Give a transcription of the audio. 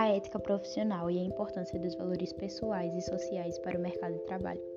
a ética profissional e a importância dos valores pessoais e sociais para o mercado de trabalho.